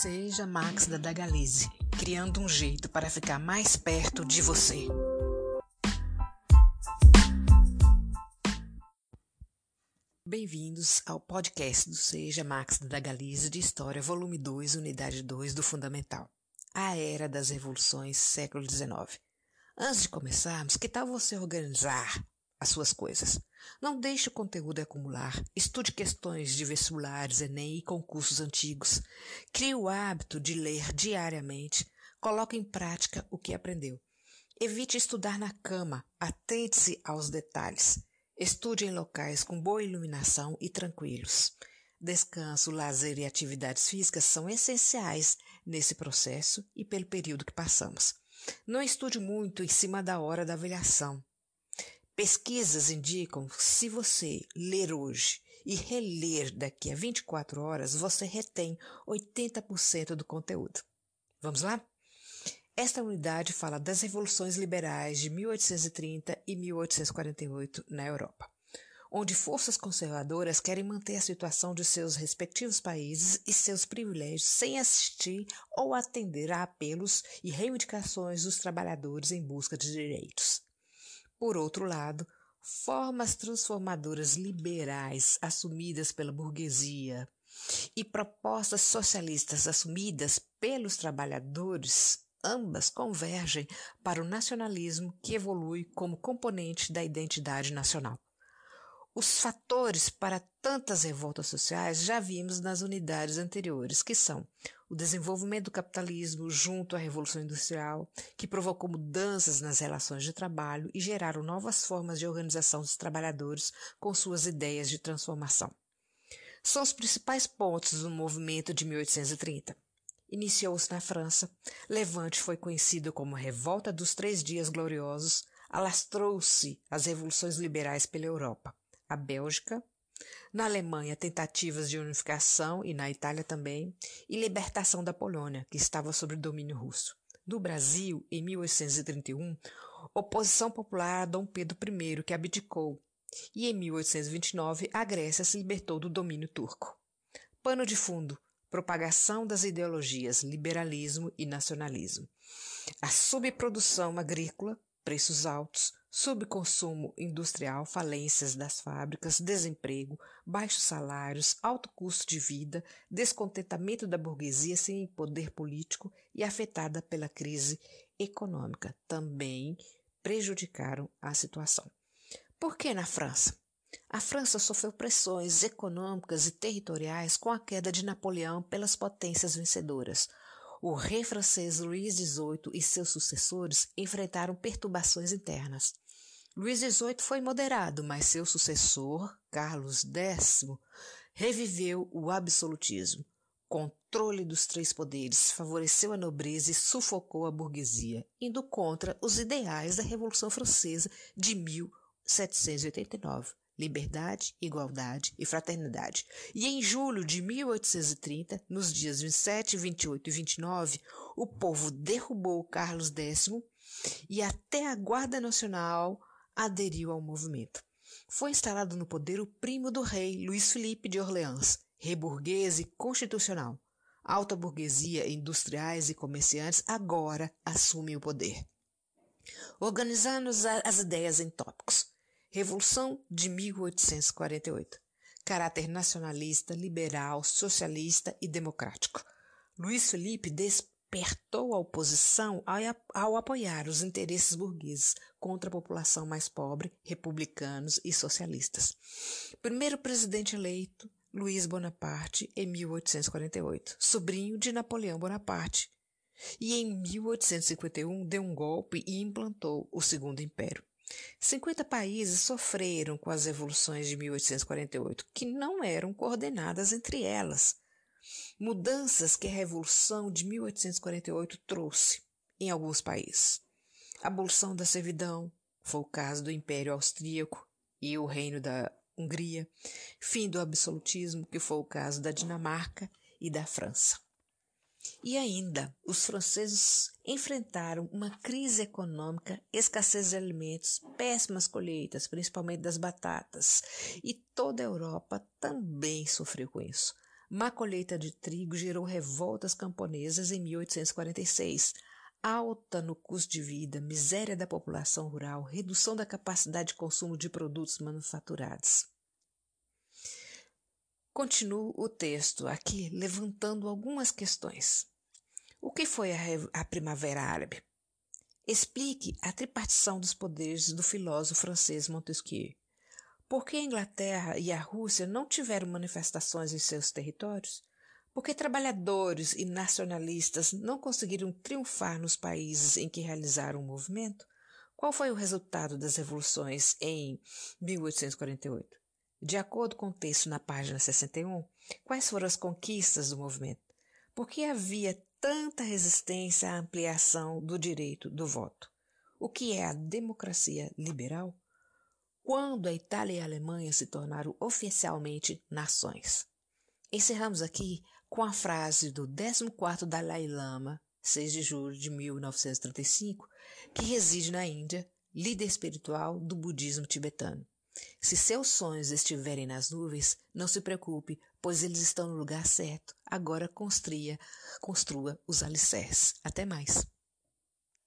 Seja Max da Dagalize, criando um jeito para ficar mais perto de você. Bem-vindos ao podcast do Seja Max da Dagalize de História, volume 2, unidade 2 do Fundamental. A Era das Revoluções, século XIX. Antes de começarmos, que tal você organizar as suas coisas? Não deixe o conteúdo acumular. Estude questões de vestibulares, Enem e concursos antigos. Crie o hábito de ler diariamente. Coloque em prática o que aprendeu. Evite estudar na cama. Atente-se aos detalhes. Estude em locais com boa iluminação e tranquilos. Descanso, lazer e atividades físicas são essenciais nesse processo e pelo período que passamos. Não estude muito em cima da hora da avaliação. Pesquisas indicam que se você ler hoje e reler daqui a 24 horas, você retém 80% do conteúdo. Vamos lá? Esta unidade fala das revoluções liberais de 1830 e 1848 na Europa, onde forças conservadoras querem manter a situação de seus respectivos países e seus privilégios sem assistir ou atender a apelos e reivindicações dos trabalhadores em busca de direitos. Por outro lado, formas transformadoras liberais assumidas pela burguesia e propostas socialistas assumidas pelos trabalhadores, ambas convergem para o nacionalismo que evolui como componente da identidade nacional. Os fatores para tantas revoltas sociais já vimos nas unidades anteriores, que são o desenvolvimento do capitalismo junto à Revolução Industrial, que provocou mudanças nas relações de trabalho e geraram novas formas de organização dos trabalhadores com suas ideias de transformação. São os principais pontos do movimento de 1830. Iniciou-se na França, Levante foi conhecido como Revolta dos Três Dias Gloriosos, alastrou-se as revoluções liberais pela Europa a Bélgica, na Alemanha, tentativas de unificação e na Itália também, e libertação da Polônia, que estava sob domínio russo. No Brasil, em 1831, oposição popular a Dom Pedro I, que abdicou, e em 1829 a Grécia se libertou do domínio turco. Pano de fundo: propagação das ideologias liberalismo e nacionalismo. A subprodução agrícola, preços altos, subconsumo industrial, falências das fábricas, desemprego, baixos salários, alto custo de vida, descontentamento da burguesia sem poder político e afetada pela crise econômica também prejudicaram a situação. Por que na França? A França sofreu pressões econômicas e territoriais com a queda de Napoleão pelas potências vencedoras. O rei francês Luís XVIII e seus sucessores enfrentaram perturbações internas. Luís XVIII foi moderado, mas seu sucessor, Carlos X, reviveu o absolutismo. Controle dos três poderes favoreceu a nobreza e sufocou a burguesia, indo contra os ideais da Revolução Francesa de 1789 liberdade, igualdade e fraternidade. E em julho de 1830, nos dias 27, 28 e 29, o povo derrubou Carlos X e até a Guarda Nacional aderiu ao movimento. Foi instalado no poder o primo do rei, Luís Felipe de Orleans, rei burguês e constitucional. alta burguesia, industriais e comerciantes agora assumem o poder. Organizando as ideias em tópicos Revolução de 1848. Caráter nacionalista, liberal, socialista e democrático. Luiz Felipe despertou a oposição ao apoiar os interesses burgueses contra a população mais pobre, republicanos e socialistas. Primeiro presidente eleito, Luiz Bonaparte, em 1848, sobrinho de Napoleão Bonaparte, e em 1851 deu um golpe e implantou o Segundo Império. 50 países sofreram com as revoluções de 1848, que não eram coordenadas entre elas. Mudanças que a Revolução de 1848 trouxe em alguns países. Abolição da servidão, foi o caso do Império Austríaco e o Reino da Hungria. Fim do absolutismo, que foi o caso da Dinamarca e da França. E ainda, os franceses enfrentaram uma crise econômica, escassez de alimentos, péssimas colheitas, principalmente das batatas, e toda a Europa também sofreu com isso. Má colheita de trigo gerou revoltas camponesas em 1846, alta no custo de vida, miséria da população rural, redução da capacidade de consumo de produtos manufaturados. Continuo o texto aqui levantando algumas questões. O que foi a, a Primavera Árabe? Explique a tripartição dos poderes do filósofo francês Montesquieu. Por que a Inglaterra e a Rússia não tiveram manifestações em seus territórios? Por que trabalhadores e nacionalistas não conseguiram triunfar nos países em que realizaram o movimento? Qual foi o resultado das revoluções em 1848? De acordo com o texto na página 61, quais foram as conquistas do movimento? Por que havia tanta resistência à ampliação do direito do voto? O que é a democracia liberal? Quando a Itália e a Alemanha se tornaram oficialmente nações? Encerramos aqui com a frase do 14º Dalai Lama, 6 de julho de 1935, que reside na Índia, líder espiritual do budismo tibetano. Se seus sonhos estiverem nas nuvens, não se preocupe, pois eles estão no lugar certo. Agora construa, construa os alicerces. Até mais.